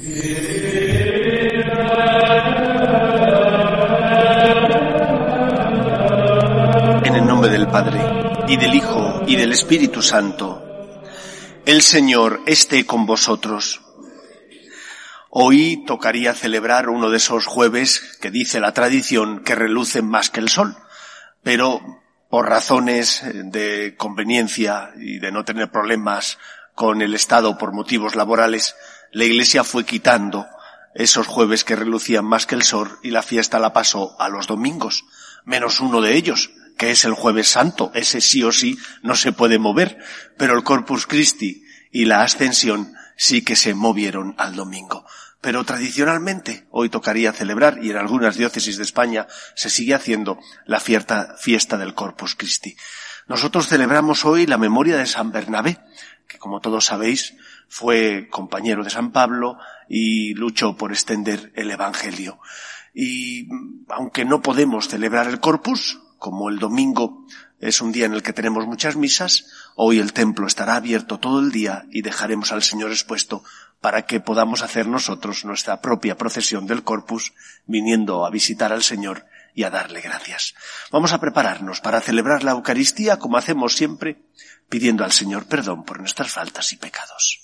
En el nombre del Padre, y del Hijo, y del Espíritu Santo, el Señor esté con vosotros. Hoy tocaría celebrar uno de esos jueves que dice la tradición que relucen más que el sol, pero por razones de conveniencia y de no tener problemas con el Estado por motivos laborales, la Iglesia fue quitando esos jueves que relucían más que el sol y la fiesta la pasó a los domingos, menos uno de ellos, que es el jueves santo, ese sí o sí no se puede mover, pero el Corpus Christi y la Ascensión sí que se movieron al domingo. Pero tradicionalmente hoy tocaría celebrar, y en algunas diócesis de España se sigue haciendo, la fiesta, del Corpus Christi. Nosotros celebramos hoy la memoria de San Bernabé, que como todos sabéis fue compañero de San Pablo y luchó por extender el Evangelio. Y aunque no podemos celebrar el Corpus, como el domingo es un día en el que tenemos muchas misas, hoy el templo estará abierto todo el día y dejaremos al Señor expuesto para que podamos hacer nosotros nuestra propia procesión del Corpus, viniendo a visitar al Señor y a darle gracias. Vamos a prepararnos para celebrar la Eucaristía como hacemos siempre, pidiendo al Señor perdón por nuestras faltas y pecados.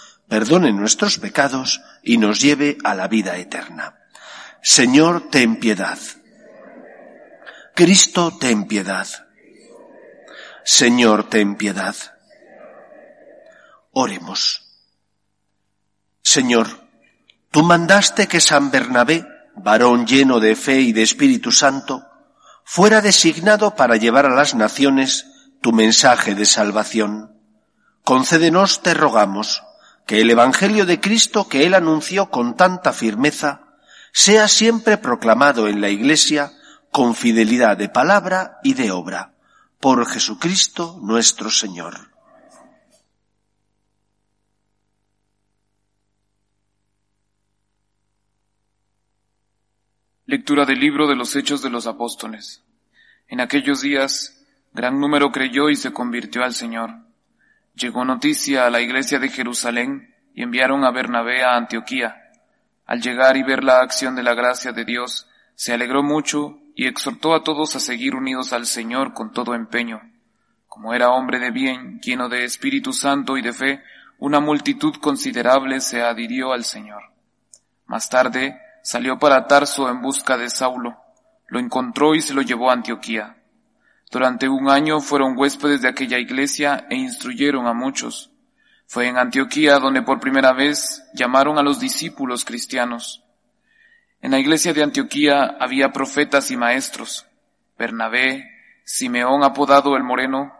perdone nuestros pecados y nos lleve a la vida eterna. Señor, ten piedad. Cristo, ten piedad. Señor, ten piedad. Oremos. Señor, tú mandaste que San Bernabé, varón lleno de fe y de Espíritu Santo, fuera designado para llevar a las naciones tu mensaje de salvación. Concédenos, te rogamos, que el Evangelio de Cristo que Él anunció con tanta firmeza sea siempre proclamado en la Iglesia con fidelidad de palabra y de obra, por Jesucristo nuestro Señor. Lectura del libro de los Hechos de los Apóstoles. En aquellos días, gran número creyó y se convirtió al Señor. Llegó noticia a la iglesia de Jerusalén y enviaron a Bernabé a Antioquía. Al llegar y ver la acción de la gracia de Dios, se alegró mucho y exhortó a todos a seguir unidos al Señor con todo empeño. Como era hombre de bien, lleno de Espíritu Santo y de fe, una multitud considerable se adhirió al Señor. Más tarde, salió para Tarso en busca de Saulo. Lo encontró y se lo llevó a Antioquía. Durante un año fueron huéspedes de aquella iglesia e instruyeron a muchos. Fue en Antioquía donde por primera vez llamaron a los discípulos cristianos. En la iglesia de Antioquía había profetas y maestros. Bernabé, Simeón apodado el Moreno,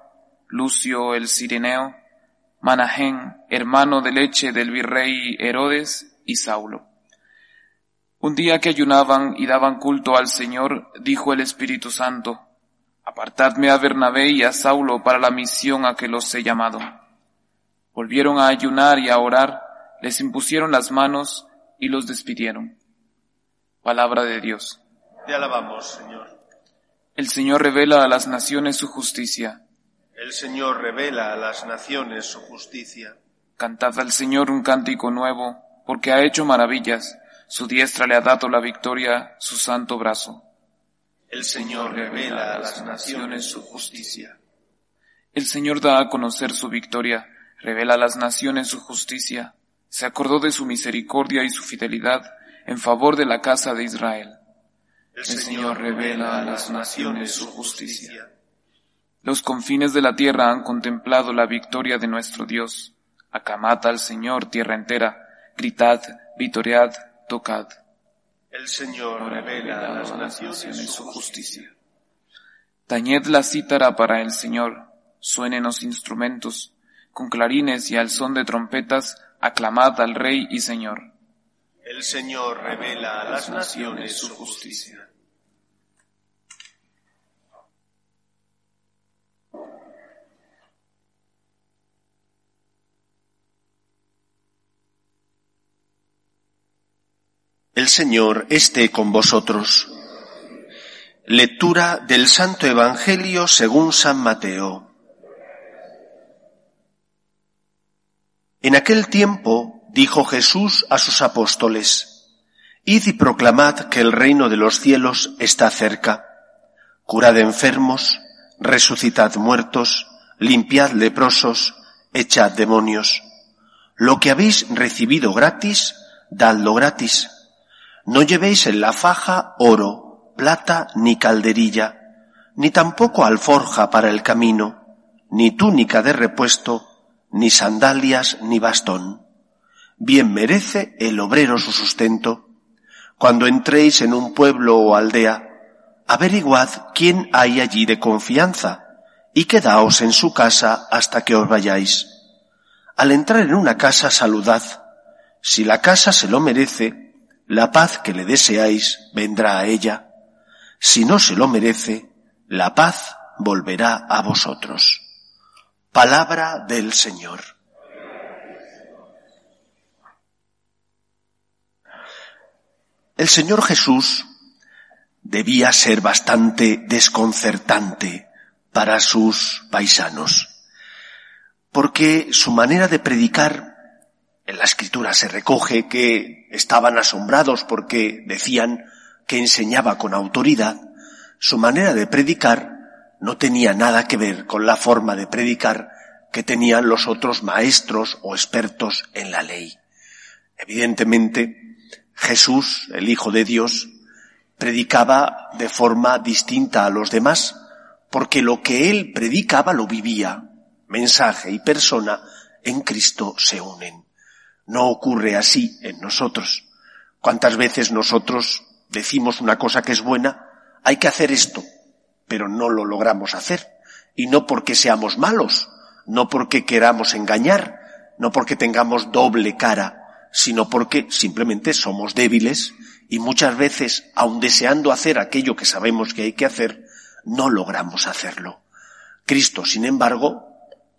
Lucio el Sireneo, Manahén, hermano de leche del virrey Herodes, y Saulo. Un día que ayunaban y daban culto al Señor, dijo el Espíritu Santo, Apartadme a Bernabé y a Saulo para la misión a que los he llamado. Volvieron a ayunar y a orar, les impusieron las manos y los despidieron. Palabra de Dios. Te alabamos, Señor. El Señor revela a las naciones su justicia. El Señor revela a las naciones su justicia. Cantad al Señor un cántico nuevo, porque ha hecho maravillas. Su diestra le ha dado la victoria, su santo brazo. El Señor revela a las naciones su justicia. El Señor da a conocer su victoria, revela a las naciones su justicia. Se acordó de su misericordia y su fidelidad en favor de la casa de Israel. El Señor revela a las naciones su justicia. Los confines de la tierra han contemplado la victoria de nuestro Dios. Acamad al Señor tierra entera, gritad, vitoread, tocad. El Señor revela a las naciones su justicia. Tañed la cítara para el Señor, suenen los instrumentos, con clarines y al son de trompetas, aclamad al Rey y Señor. El Señor revela a las naciones su justicia. El Señor esté con vosotros. Lectura del Santo Evangelio según San Mateo. En aquel tiempo dijo Jesús a sus apóstoles, Id y proclamad que el reino de los cielos está cerca. Curad enfermos, resucitad muertos, limpiad leprosos, echad demonios. Lo que habéis recibido gratis, dadlo gratis no llevéis en la faja oro, plata ni calderilla, ni tampoco alforja para el camino, ni túnica de repuesto, ni sandalias ni bastón. Bien merece el obrero su sustento. Cuando entréis en un pueblo o aldea, averiguad quién hay allí de confianza, y quedaos en su casa hasta que os vayáis. Al entrar en una casa saludad. Si la casa se lo merece, la paz que le deseáis vendrá a ella. Si no se lo merece, la paz volverá a vosotros. Palabra del Señor. El Señor Jesús debía ser bastante desconcertante para sus paisanos, porque su manera de predicar en la escritura se recoge que estaban asombrados porque decían que enseñaba con autoridad. Su manera de predicar no tenía nada que ver con la forma de predicar que tenían los otros maestros o expertos en la ley. Evidentemente, Jesús, el Hijo de Dios, predicaba de forma distinta a los demás, porque lo que él predicaba lo vivía. Mensaje y persona en Cristo se unen. No ocurre así en nosotros. ¿Cuántas veces nosotros decimos una cosa que es buena? Hay que hacer esto, pero no lo logramos hacer. Y no porque seamos malos, no porque queramos engañar, no porque tengamos doble cara, sino porque simplemente somos débiles y muchas veces, aun deseando hacer aquello que sabemos que hay que hacer, no logramos hacerlo. Cristo, sin embargo,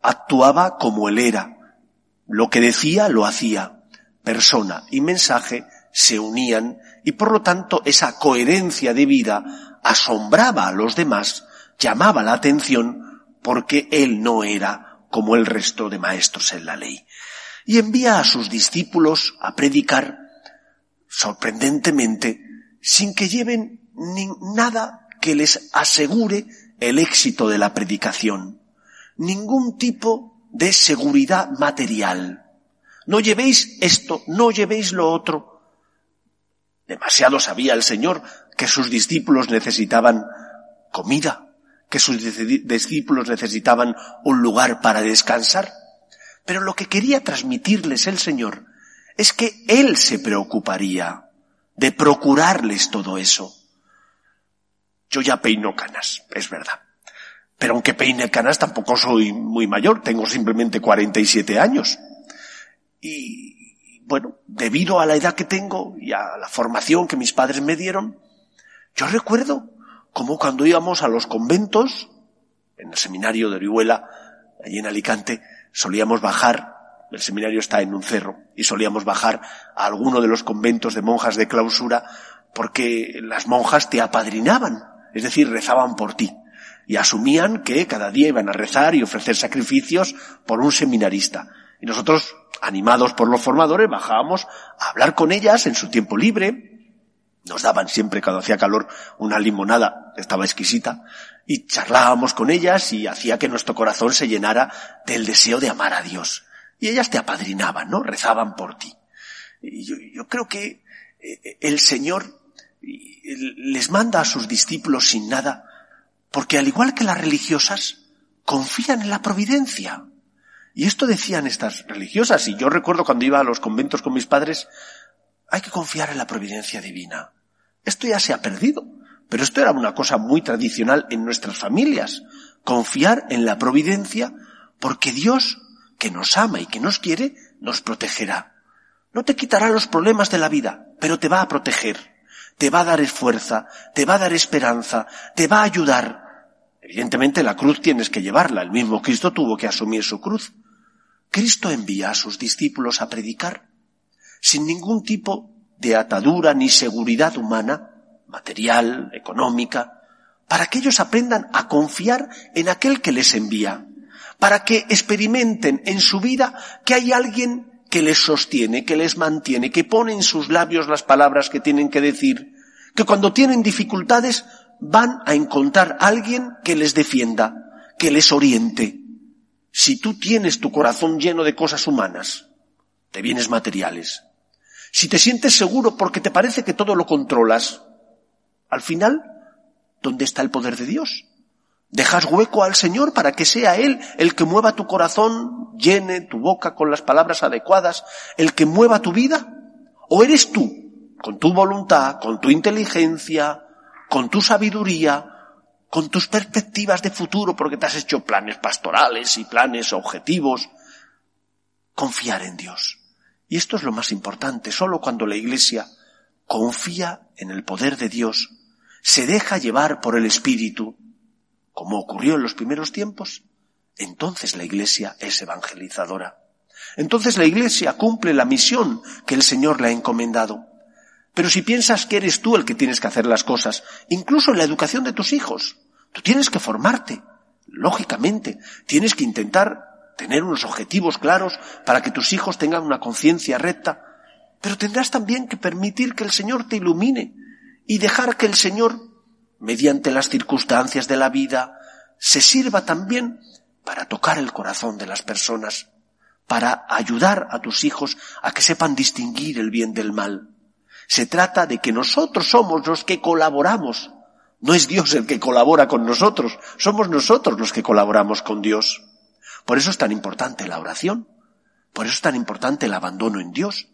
actuaba como él era, lo que decía lo hacía. Persona y mensaje se unían y por lo tanto esa coherencia de vida asombraba a los demás, llamaba la atención porque él no era como el resto de maestros en la ley. Y envía a sus discípulos a predicar sorprendentemente sin que lleven ni nada que les asegure el éxito de la predicación. Ningún tipo de seguridad material. No llevéis esto, no llevéis lo otro. Demasiado sabía el Señor que sus discípulos necesitaban comida, que sus discípulos necesitaban un lugar para descansar. Pero lo que quería transmitirles el Señor es que Él se preocuparía de procurarles todo eso. Yo ya peino canas, es verdad. Pero aunque peine canas tampoco soy muy mayor, tengo simplemente 47 años. Y bueno, debido a la edad que tengo y a la formación que mis padres me dieron, yo recuerdo como cuando íbamos a los conventos, en el seminario de Orihuela, allí en Alicante, solíamos bajar, el seminario está en un cerro, y solíamos bajar a alguno de los conventos de monjas de clausura porque las monjas te apadrinaban, es decir, rezaban por ti y asumían que cada día iban a rezar y ofrecer sacrificios por un seminarista. Y nosotros, animados por los formadores, bajábamos a hablar con ellas en su tiempo libre. Nos daban siempre, cuando hacía calor, una limonada, estaba exquisita, y charlábamos con ellas y hacía que nuestro corazón se llenara del deseo de amar a Dios. Y ellas te apadrinaban, ¿no? Rezaban por ti. Y yo, yo creo que eh, el Señor les manda a sus discípulos sin nada, porque al igual que las religiosas, confían en la providencia. Y esto decían estas religiosas, y yo recuerdo cuando iba a los conventos con mis padres, hay que confiar en la providencia divina. Esto ya se ha perdido, pero esto era una cosa muy tradicional en nuestras familias, confiar en la providencia, porque Dios que nos ama y que nos quiere, nos protegerá. No te quitará los problemas de la vida, pero te va a proteger, te va a dar fuerza, te va a dar esperanza, te va a ayudar. Evidentemente la cruz tienes que llevarla, el mismo Cristo tuvo que asumir su cruz. Cristo envía a sus discípulos a predicar, sin ningún tipo de atadura ni seguridad humana, material, económica, para que ellos aprendan a confiar en aquel que les envía, para que experimenten en su vida que hay alguien que les sostiene, que les mantiene, que pone en sus labios las palabras que tienen que decir, que cuando tienen dificultades van a encontrar a alguien que les defienda, que les oriente. Si tú tienes tu corazón lleno de cosas humanas, de bienes materiales, si te sientes seguro porque te parece que todo lo controlas, al final, ¿dónde está el poder de Dios? ¿Dejas hueco al Señor para que sea Él el que mueva tu corazón, llene tu boca con las palabras adecuadas, el que mueva tu vida? ¿O eres tú, con tu voluntad, con tu inteligencia, con tu sabiduría, con tus perspectivas de futuro, porque te has hecho planes pastorales y planes objetivos, confiar en Dios? Y esto es lo más importante. Solo cuando la Iglesia confía en el poder de Dios, se deja llevar por el Espíritu, como ocurrió en los primeros tiempos, entonces la Iglesia es evangelizadora. Entonces la Iglesia cumple la misión que el Señor le ha encomendado. Pero si piensas que eres tú el que tienes que hacer las cosas, incluso en la educación de tus hijos, tú tienes que formarte, lógicamente, tienes que intentar tener unos objetivos claros para que tus hijos tengan una conciencia recta, pero tendrás también que permitir que el Señor te ilumine y dejar que el Señor, mediante las circunstancias de la vida, se sirva también para tocar el corazón de las personas, para ayudar a tus hijos a que sepan distinguir el bien del mal. Se trata de que nosotros somos los que colaboramos. No es Dios el que colabora con nosotros, somos nosotros los que colaboramos con Dios. Por eso es tan importante la oración, por eso es tan importante el abandono en Dios,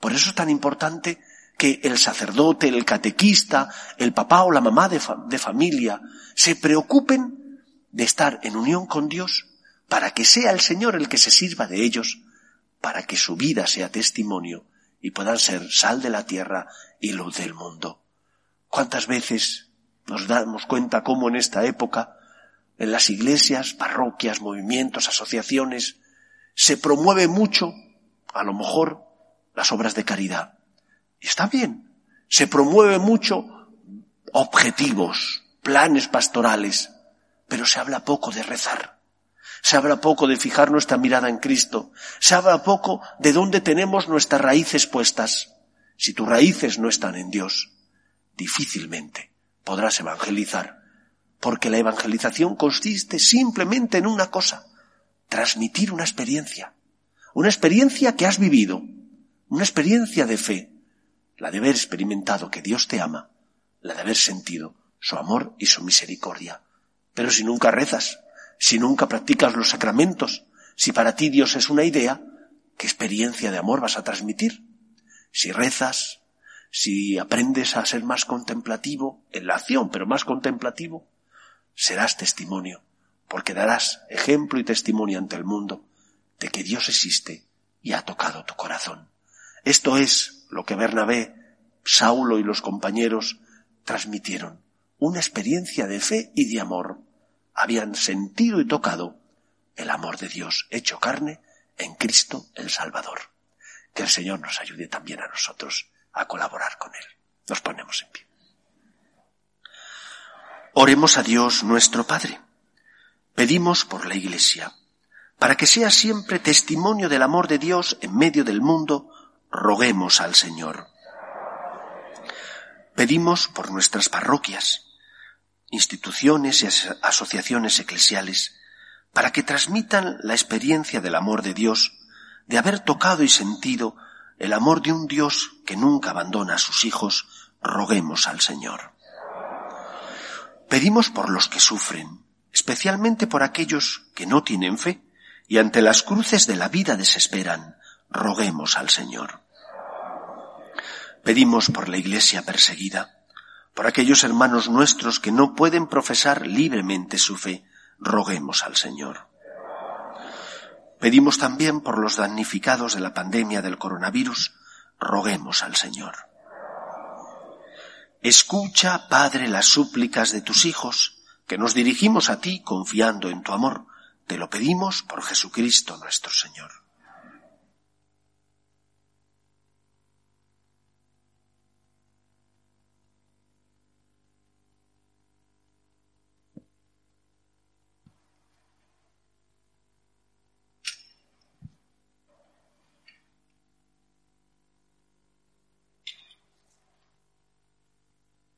por eso es tan importante que el sacerdote, el catequista, el papá o la mamá de, familia se preocupen de estar en unión con Dios para que sea el Señor el que se sirva de ellos, para que su vida sea testimonio y puedan ser sal de la tierra y luz del mundo. ¿Cuántas veces nos damos cuenta cómo en esta época en las iglesias, parroquias, movimientos, asociaciones, se promueve mucho, a lo mejor, las obras de caridad. Está bien. Se promueve mucho objetivos, planes pastorales, pero se habla poco de rezar. Se habla poco de fijar nuestra mirada en Cristo. Se habla poco de dónde tenemos nuestras raíces puestas. Si tus raíces no están en Dios, difícilmente podrás evangelizar porque la evangelización consiste simplemente en una cosa, transmitir una experiencia, una experiencia que has vivido, una experiencia de fe, la de haber experimentado que Dios te ama, la de haber sentido su amor y su misericordia. Pero si nunca rezas, si nunca practicas los sacramentos, si para ti Dios es una idea, ¿qué experiencia de amor vas a transmitir? Si rezas, si aprendes a ser más contemplativo, en la acción, pero más contemplativo, serás testimonio, porque darás ejemplo y testimonio ante el mundo de que Dios existe y ha tocado tu corazón. Esto es lo que Bernabé, Saulo y los compañeros transmitieron, una experiencia de fe y de amor. Habían sentido y tocado el amor de Dios hecho carne en Cristo el Salvador. Que el Señor nos ayude también a nosotros a colaborar con Él. Nos ponemos en pie. Oremos a Dios nuestro Padre. Pedimos por la Iglesia, para que sea siempre testimonio del amor de Dios en medio del mundo, roguemos al Señor. Pedimos por nuestras parroquias, instituciones y asociaciones eclesiales, para que transmitan la experiencia del amor de Dios, de haber tocado y sentido el amor de un Dios que nunca abandona a sus hijos, roguemos al Señor. Pedimos por los que sufren, especialmente por aquellos que no tienen fe y ante las cruces de la vida desesperan. Roguemos al Señor. Pedimos por la Iglesia perseguida, por aquellos hermanos nuestros que no pueden profesar libremente su fe. Roguemos al Señor. Pedimos también por los damnificados de la pandemia del coronavirus, roguemos al Señor. Escucha, Padre, las súplicas de tus hijos, que nos dirigimos a ti confiando en tu amor. Te lo pedimos por Jesucristo nuestro Señor.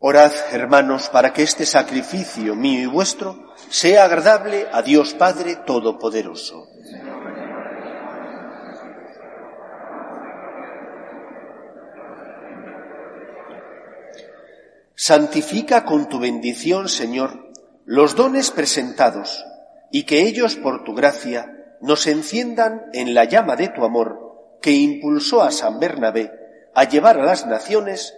Orad, hermanos, para que este sacrificio mío y vuestro sea agradable a Dios Padre Todopoderoso. Santifica con tu bendición, Señor, los dones presentados, y que ellos, por tu gracia, nos enciendan en la llama de tu amor, que impulsó a San Bernabé a llevar a las naciones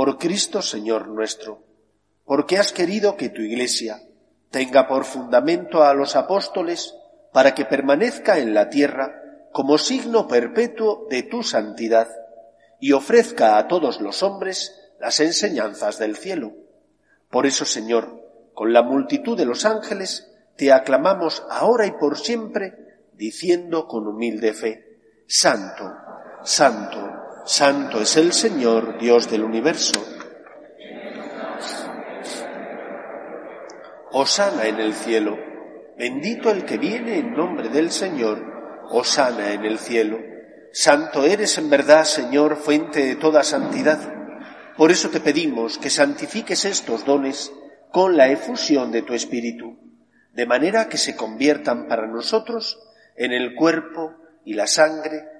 por Cristo Señor nuestro, porque has querido que tu Iglesia tenga por fundamento a los apóstoles para que permanezca en la tierra como signo perpetuo de tu santidad y ofrezca a todos los hombres las enseñanzas del cielo. Por eso, Señor, con la multitud de los ángeles, te aclamamos ahora y por siempre, diciendo con humilde fe, Santo, Santo, Santo es el Señor, Dios del universo. Osana en el cielo. Bendito el que viene en nombre del Señor. Osana en el cielo. Santo eres en verdad, Señor, fuente de toda santidad. Por eso te pedimos que santifiques estos dones con la efusión de tu Espíritu, de manera que se conviertan para nosotros en el cuerpo y la sangre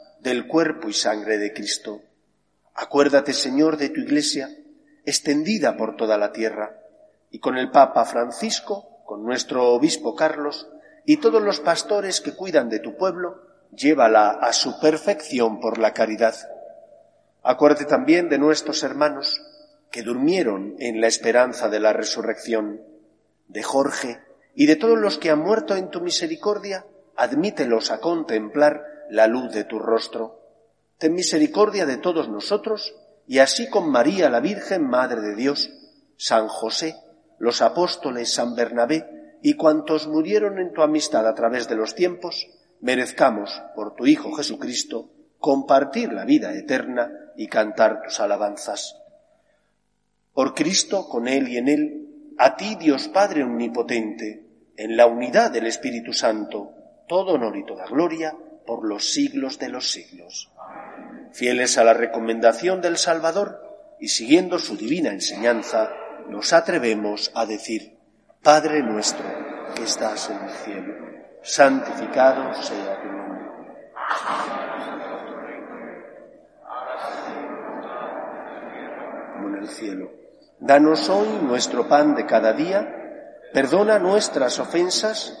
del cuerpo y sangre de Cristo. Acuérdate, Señor, de tu Iglesia, extendida por toda la tierra, y con el Papa Francisco, con nuestro Obispo Carlos, y todos los pastores que cuidan de tu pueblo, llévala a su perfección por la caridad. Acuérdate también de nuestros hermanos que durmieron en la esperanza de la resurrección de Jorge y de todos los que han muerto en tu misericordia, admítelos a contemplar la luz de tu rostro. Ten misericordia de todos nosotros, y así con María la Virgen, Madre de Dios, San José, los apóstoles, San Bernabé y cuantos murieron en tu amistad a través de los tiempos, merezcamos, por tu Hijo Jesucristo, compartir la vida eterna y cantar tus alabanzas. Por Cristo, con Él y en Él, a ti, Dios Padre Omnipotente, en la unidad del Espíritu Santo, todo honor y toda gloria por los siglos de los siglos. Fieles a la recomendación del Salvador y siguiendo su divina enseñanza, nos atrevemos a decir, Padre nuestro que estás en el cielo, santificado sea tu nombre. Como en el cielo. Danos hoy nuestro pan de cada día, perdona nuestras ofensas,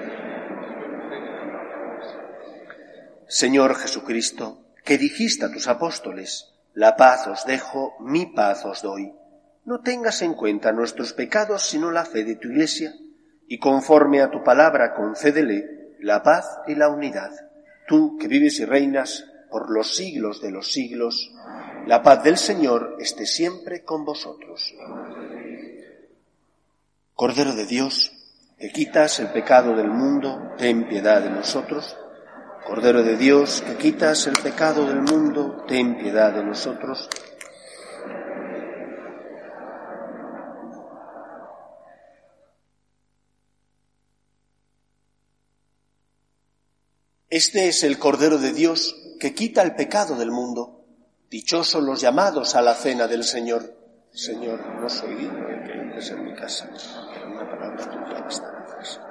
Señor Jesucristo, que dijiste a tus apóstoles, la paz os dejo, mi paz os doy. No tengas en cuenta nuestros pecados, sino la fe de tu Iglesia, y conforme a tu palabra concédele la paz y la unidad. Tú que vives y reinas por los siglos de los siglos, la paz del Señor esté siempre con vosotros. Cordero de Dios, que quitas el pecado del mundo, ten piedad de nosotros. Cordero de Dios, que quitas el pecado del mundo, ten piedad de nosotros. Este es el Cordero de Dios que quita el pecado del mundo. Dichosos los llamados a la cena del Señor. Señor, no soy digno de que entres en mi casa, pero una palabra tuya bastará.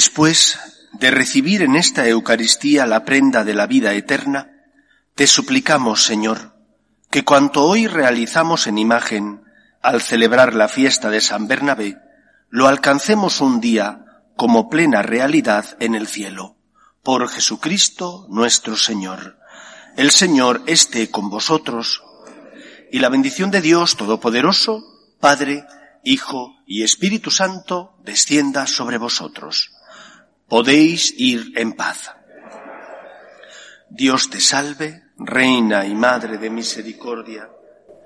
Después de recibir en esta Eucaristía la prenda de la vida eterna, te suplicamos, Señor, que cuanto hoy realizamos en imagen al celebrar la fiesta de San Bernabé, lo alcancemos un día como plena realidad en el cielo. Por Jesucristo nuestro Señor. El Señor esté con vosotros, y la bendición de Dios Todopoderoso, Padre, Hijo y Espíritu Santo, descienda sobre vosotros podéis ir en paz. Dios te salve, Reina y Madre de Misericordia,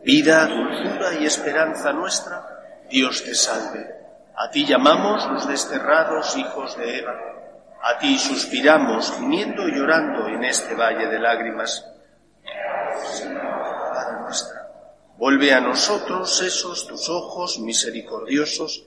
vida, dulzura y esperanza nuestra, Dios te salve. A ti llamamos los desterrados hijos de Eva, a ti suspiramos, gimiendo y llorando en este valle de lágrimas. Padre nuestra, vuelve a nosotros esos tus ojos misericordiosos,